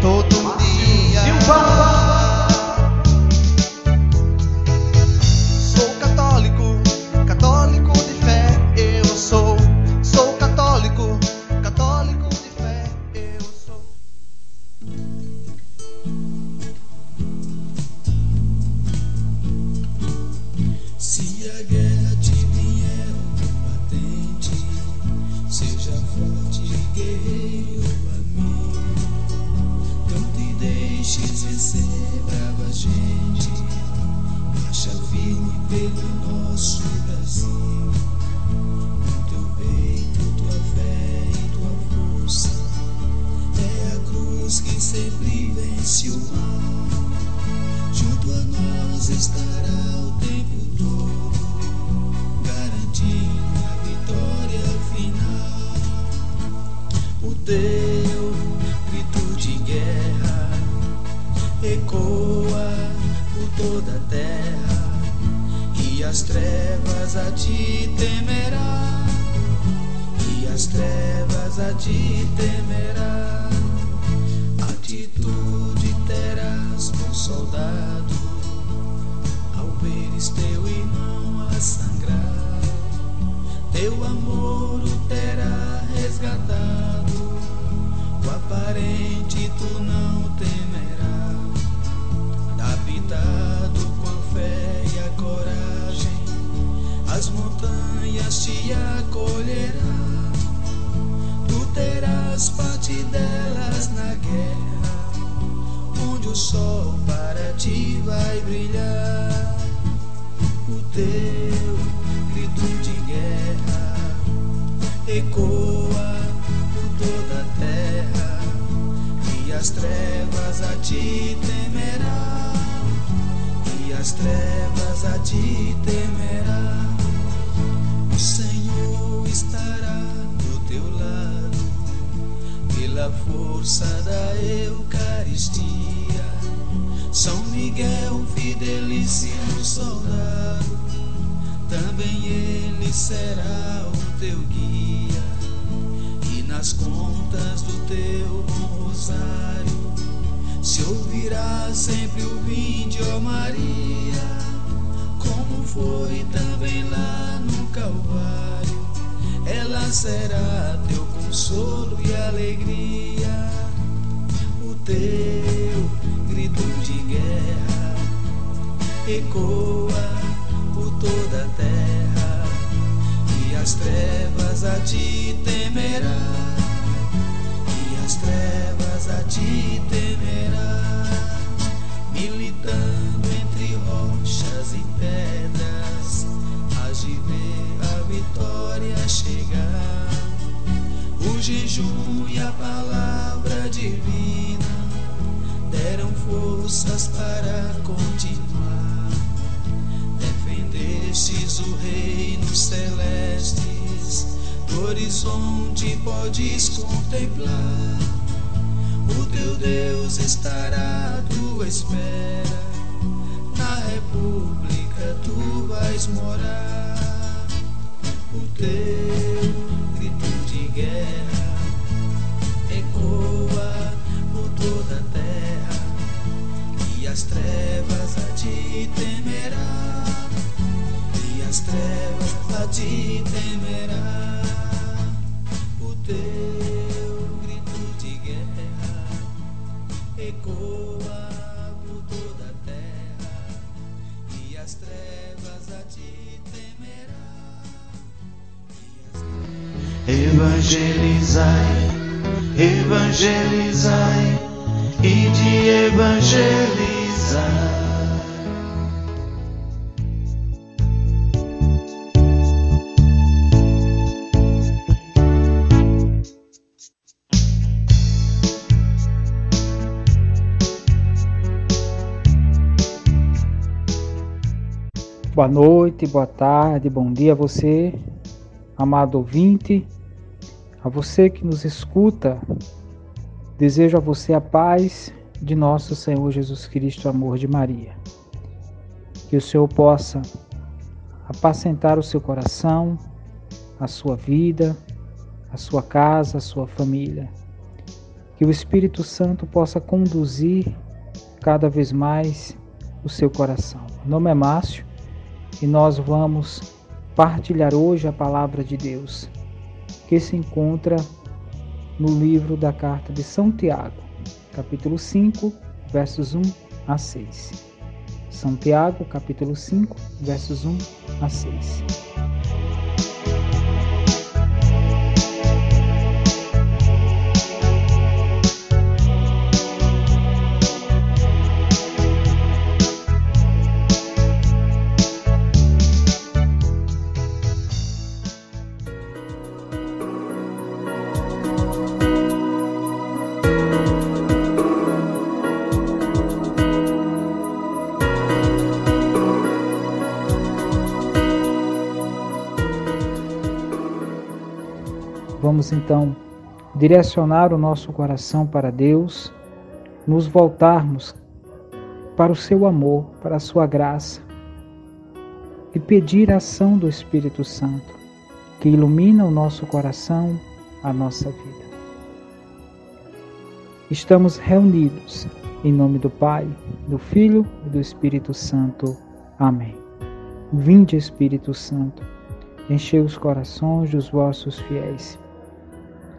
Todo dia. Sou pelo nosso Brasil. A ti temerá, e as trevas a ti temerá. Atitude terás, bom soldado, ao veres teu irmão a sangrar. Teu amor o terá resgatado, o aparente tu não temerás. Habitado com a fé e a coragem, as montanhas te acolherão. Tu terás parte delas na guerra, onde o sol para ti vai brilhar. O teu grito de guerra ecoa por toda a terra, e as trevas a ti temerão, e as trevas rosário, se ouvirá sempre o vinde, ó Maria como foi também lá no Calvário. Ela será teu consolo e alegria, o teu grito de guerra ecoa por toda a terra, e as trevas a ti temerá, e as trevas ti temerá militando entre rochas e pedras, hás de ver a vitória chegar. O jejum e a palavra divina deram forças para continuar. Defendestes o reino celestes, do horizonte podes contemplar. O teu Deus estará à tua espera, na república tu vais morar. O teu Boa noite, boa tarde, bom dia a você, amado ouvinte, a você que nos escuta. Desejo a você a paz de nosso Senhor Jesus Cristo, amor de Maria. Que o Senhor possa apacentar o seu coração, a sua vida, a sua casa, a sua família. Que o Espírito Santo possa conduzir cada vez mais o seu coração. Meu nome é Márcio e nós vamos partilhar hoje a palavra de Deus, que se encontra no livro da carta de São Tiago, capítulo 5, versos 1 a 6. São Tiago, capítulo 5, versos 1 a 6. Então direcionar o nosso coração para Deus, nos voltarmos para o seu amor, para a sua graça e pedir a ação do Espírito Santo que ilumina o nosso coração, a nossa vida. Estamos reunidos em nome do Pai, do Filho e do Espírito Santo. Amém. Vinde, Espírito Santo, enchei os corações dos vossos fiéis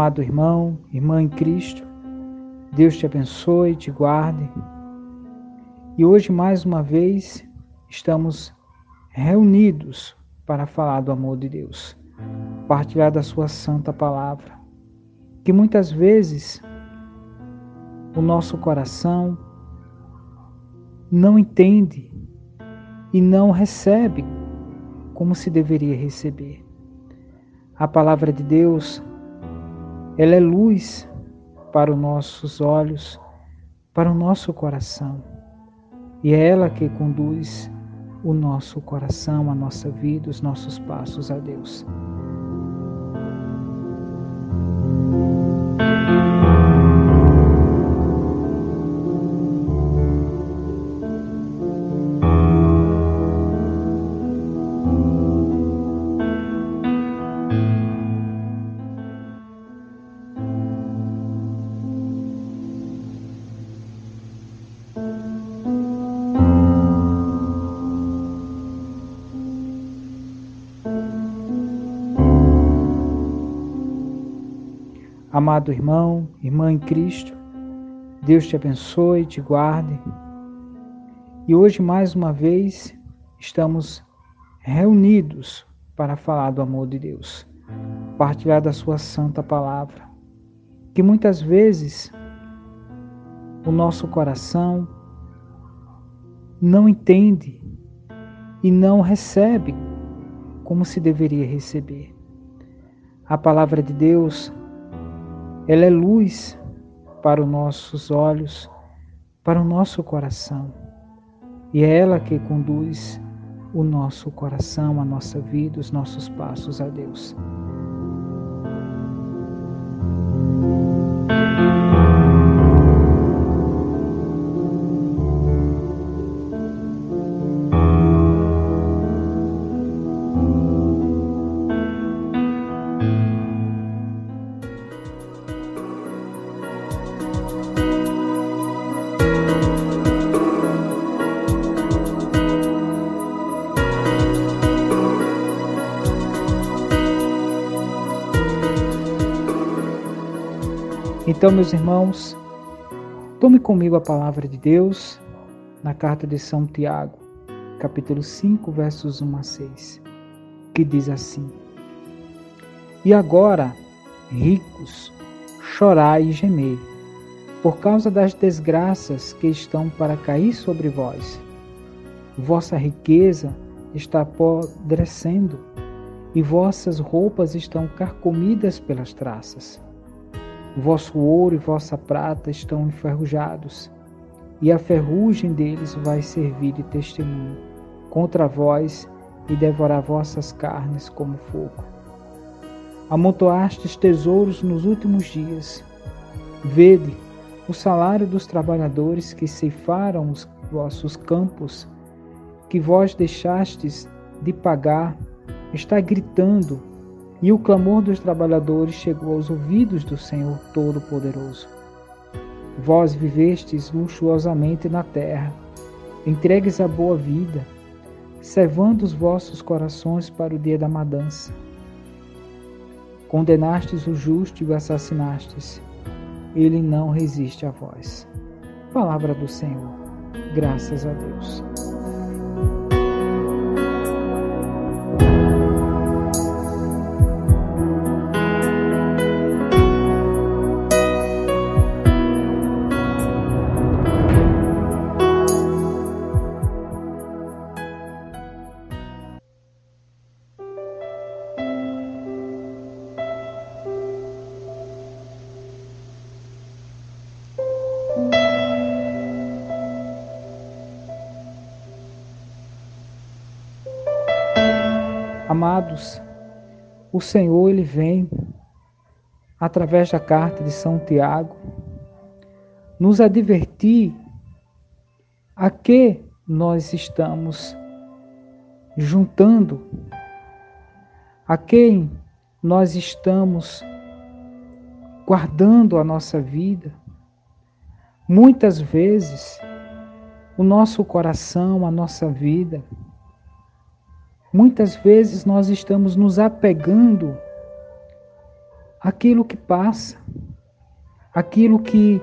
Amado irmão, irmã em Cristo, Deus te abençoe, te guarde. E hoje, mais uma vez, estamos reunidos para falar do amor de Deus, partilhar da Sua santa palavra, que muitas vezes o nosso coração não entende e não recebe como se deveria receber. A palavra de Deus ela é luz para os nossos olhos, para o nosso coração. E é ela que conduz o nosso coração, a nossa vida, os nossos passos a Deus. Amado irmão, irmã em Cristo, Deus te abençoe, te guarde. E hoje, mais uma vez, estamos reunidos para falar do amor de Deus, partilhar da Sua santa palavra, que muitas vezes o nosso coração não entende e não recebe como se deveria receber. A palavra de Deus ela é luz para os nossos olhos, para o nosso coração. E é ela que conduz o nosso coração, a nossa vida, os nossos passos a Deus. Então, meus irmãos, tome comigo a palavra de Deus na carta de São Tiago, capítulo 5, versos 1 a 6, que diz assim: E agora, ricos, chorai e gemei, por causa das desgraças que estão para cair sobre vós. Vossa riqueza está apodrecendo, e vossas roupas estão carcomidas pelas traças. Vosso ouro e vossa prata estão enferrujados, e a ferrugem deles vai servir de testemunho contra vós e devorar vossas carnes como fogo. Amontoastes tesouros nos últimos dias. Vede, o salário dos trabalhadores que ceifaram os vossos campos, que vós deixastes de pagar, está gritando, e o clamor dos trabalhadores chegou aos ouvidos do Senhor Todo-Poderoso. Vós vivestes luxuosamente na terra, entregues a boa vida, servando os vossos corações para o dia da madança. Condenastes o justo e o assassinastes. Ele não resiste a vós. Palavra do Senhor. Graças a Deus. Amados, o Senhor ele vem através da carta de São Tiago nos advertir a que nós estamos juntando, a quem nós estamos guardando a nossa vida. Muitas vezes, o nosso coração, a nossa vida, Muitas vezes nós estamos nos apegando àquilo que passa, aquilo que,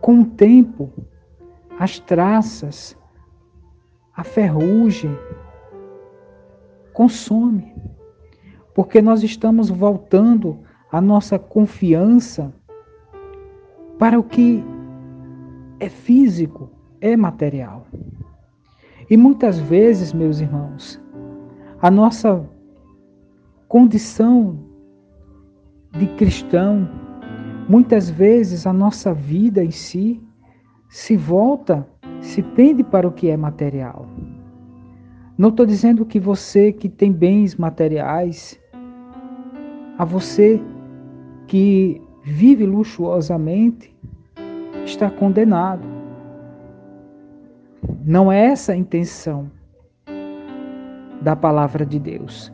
com o tempo, as traças, a ferrugem, consome, porque nós estamos voltando a nossa confiança para o que é físico, é material. E muitas vezes, meus irmãos, a nossa condição de cristão, muitas vezes a nossa vida em si se volta, se tende para o que é material. Não estou dizendo que você que tem bens materiais, a você que vive luxuosamente, está condenado. Não é essa a intenção da palavra de Deus.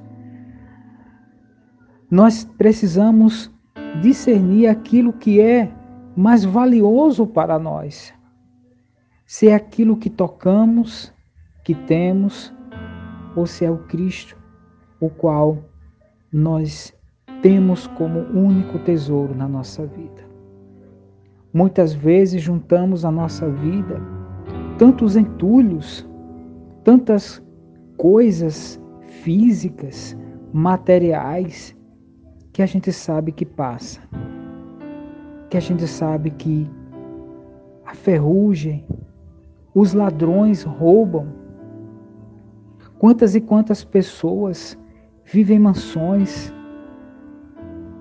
Nós precisamos discernir aquilo que é mais valioso para nós. Se é aquilo que tocamos, que temos, ou se é o Cristo, o qual nós temos como único tesouro na nossa vida. Muitas vezes juntamos a nossa vida tantos entulhos, tantas coisas físicas, materiais, que a gente sabe que passa, que a gente sabe que a ferrugem, os ladrões roubam. Quantas e quantas pessoas vivem mansões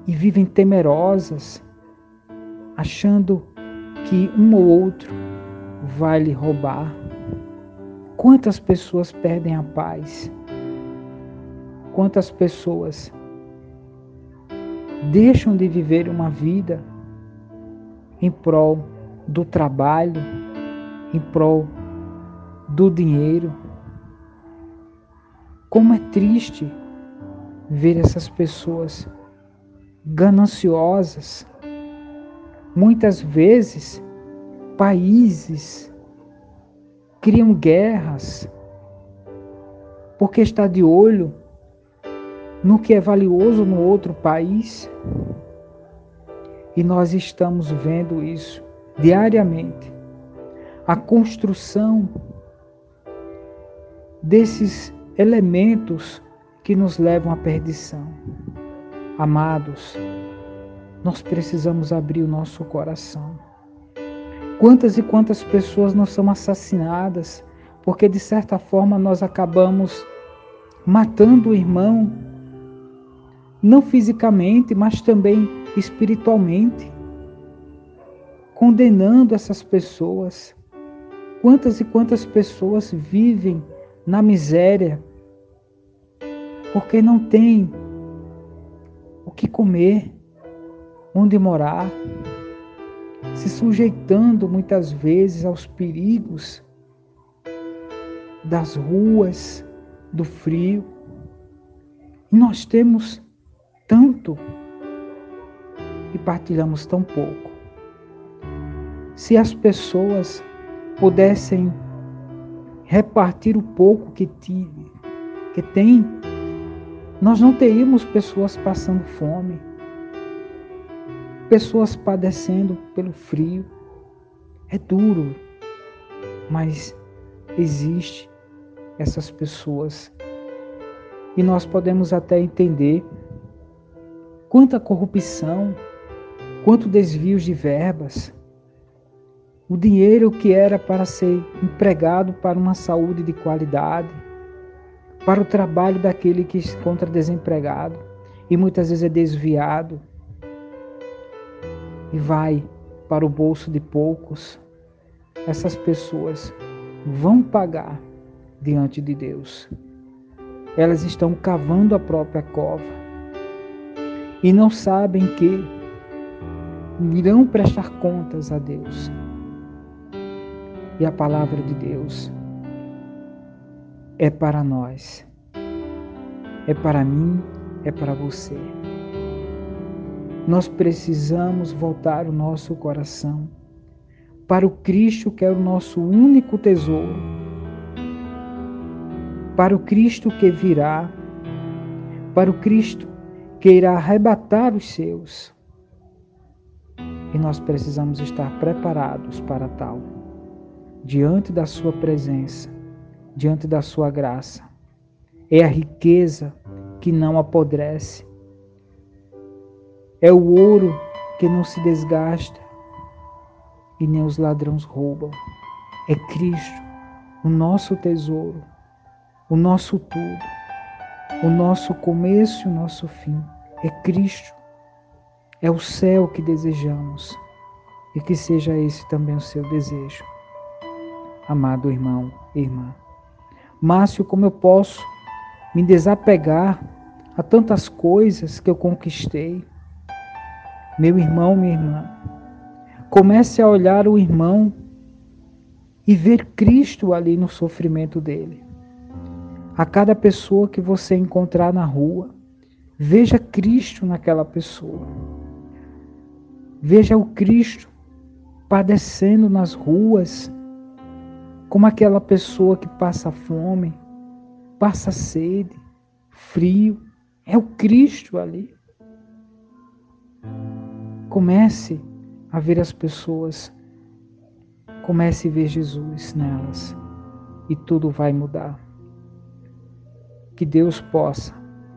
e vivem temerosas, achando que um ou outro vai lhe roubar? Quantas pessoas perdem a paz? Quantas pessoas deixam de viver uma vida em prol do trabalho, em prol do dinheiro? Como é triste ver essas pessoas gananciosas, muitas vezes países criam guerras porque está de olho no que é valioso no outro país. E nós estamos vendo isso diariamente. A construção desses elementos que nos levam à perdição. Amados, nós precisamos abrir o nosso coração. Quantas e quantas pessoas não são assassinadas? Porque, de certa forma, nós acabamos matando o irmão, não fisicamente, mas também espiritualmente, condenando essas pessoas. Quantas e quantas pessoas vivem na miséria? Porque não tem o que comer, onde morar, se sujeitando muitas vezes aos perigos das ruas, do frio. E nós temos tanto e partilhamos tão pouco. Se as pessoas pudessem repartir o pouco que, tive, que tem nós não teríamos pessoas passando fome, pessoas padecendo pelo frio. É duro, mas existe essas pessoas. E nós podemos até entender quanta corrupção, quanto desvios de verbas. O dinheiro que era para ser empregado para uma saúde de qualidade, para o trabalho daquele que se encontra desempregado e muitas vezes é desviado e vai para o bolso de poucos, essas pessoas vão pagar diante de Deus. Elas estão cavando a própria cova e não sabem que irão prestar contas a Deus. E a palavra de Deus é para nós, é para mim, é para você. Nós precisamos voltar o nosso coração para o Cristo que é o nosso único tesouro, para o Cristo que virá, para o Cristo que irá arrebatar os seus. E nós precisamos estar preparados para tal, diante da Sua presença diante da sua graça. É a riqueza que não apodrece. É o ouro que não se desgasta e nem os ladrões roubam. É Cristo, o nosso tesouro, o nosso tudo, o nosso começo e o nosso fim. É Cristo. É o céu que desejamos e que seja esse também o seu desejo. Amado irmão e irmã. Márcio, como eu posso me desapegar a tantas coisas que eu conquistei? Meu irmão, minha irmã, comece a olhar o irmão e ver Cristo ali no sofrimento dele. A cada pessoa que você encontrar na rua, veja Cristo naquela pessoa. Veja o Cristo padecendo nas ruas, como aquela pessoa que passa fome, passa sede, frio. É o Cristo ali. Comece a ver as pessoas, comece a ver Jesus nelas e tudo vai mudar. Que Deus possa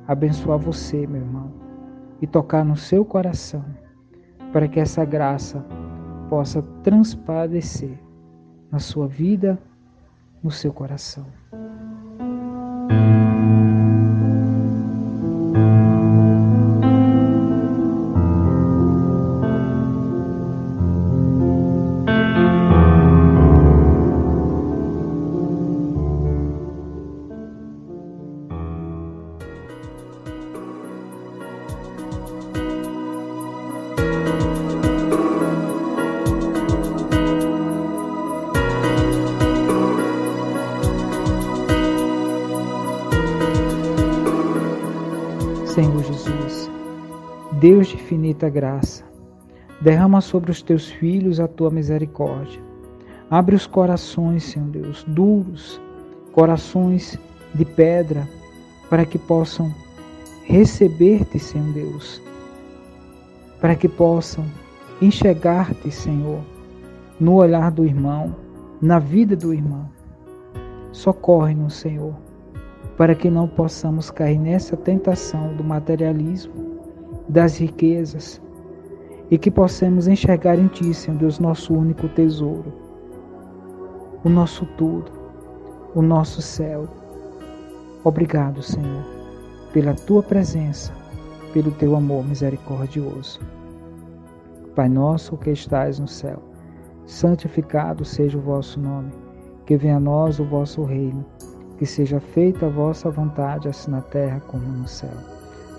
abençoar você, meu irmão, e tocar no seu coração, para que essa graça possa transparecer na sua vida no seu coração. Infinita graça, derrama sobre os teus filhos a tua misericórdia. Abre os corações, Senhor Deus, duros, corações de pedra, para que possam receber-te, Senhor Deus, para que possam enxergar-te, Senhor, no olhar do irmão, na vida do irmão. Socorre-nos, Senhor, para que não possamos cair nessa tentação do materialismo, das riquezas, e que possamos enxergar em Ti, Senhor Deus, nosso único tesouro, o nosso tudo, o nosso céu. Obrigado, Senhor, pela Tua presença, pelo Teu amor misericordioso. Pai nosso que estais no céu, santificado seja o vosso nome, que venha a nós o vosso reino, que seja feita a vossa vontade, assim na terra como no céu.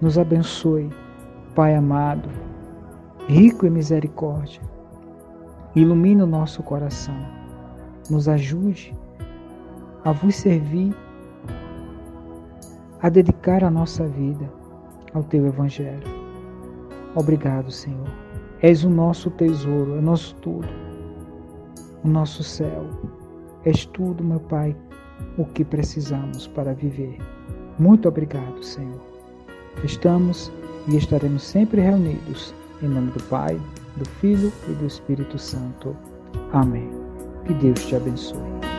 Nos abençoe Pai amado, rico em misericórdia, ilumine o nosso coração, nos ajude a vos servir, a dedicar a nossa vida ao teu Evangelho. Obrigado, Senhor. És o nosso tesouro, é o nosso tudo, o nosso céu. És tudo, meu Pai, o que precisamos para viver. Muito obrigado, Senhor. Estamos e estaremos sempre reunidos. Em nome do Pai, do Filho e do Espírito Santo. Amém. Que Deus te abençoe.